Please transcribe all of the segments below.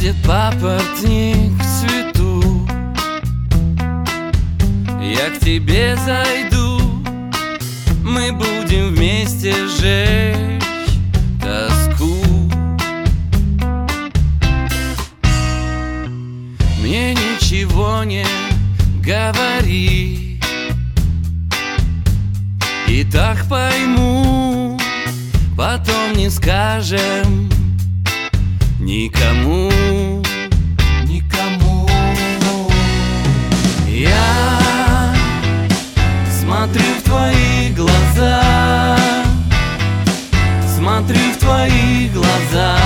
Будет папоротник в цвету. Я к тебе зайду Мы будем вместе жечь тоску. Мне ничего не говори. И так пойму Потом не скажем никому Никому. Я смотрю в твои глаза Смотрю в твои глаза.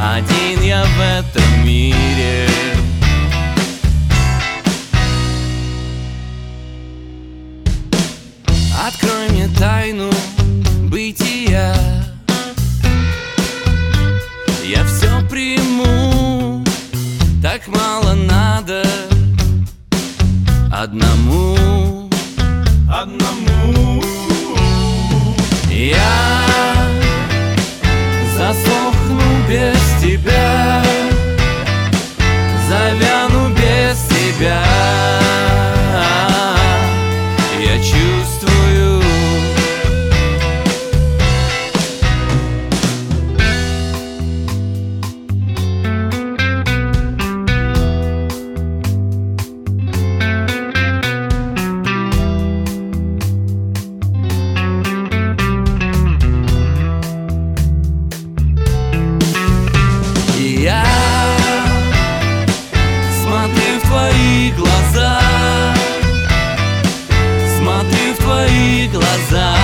Один я в этом мире. Открой мне тайну приму. Так мало надо Одному. Одному. Я глаза.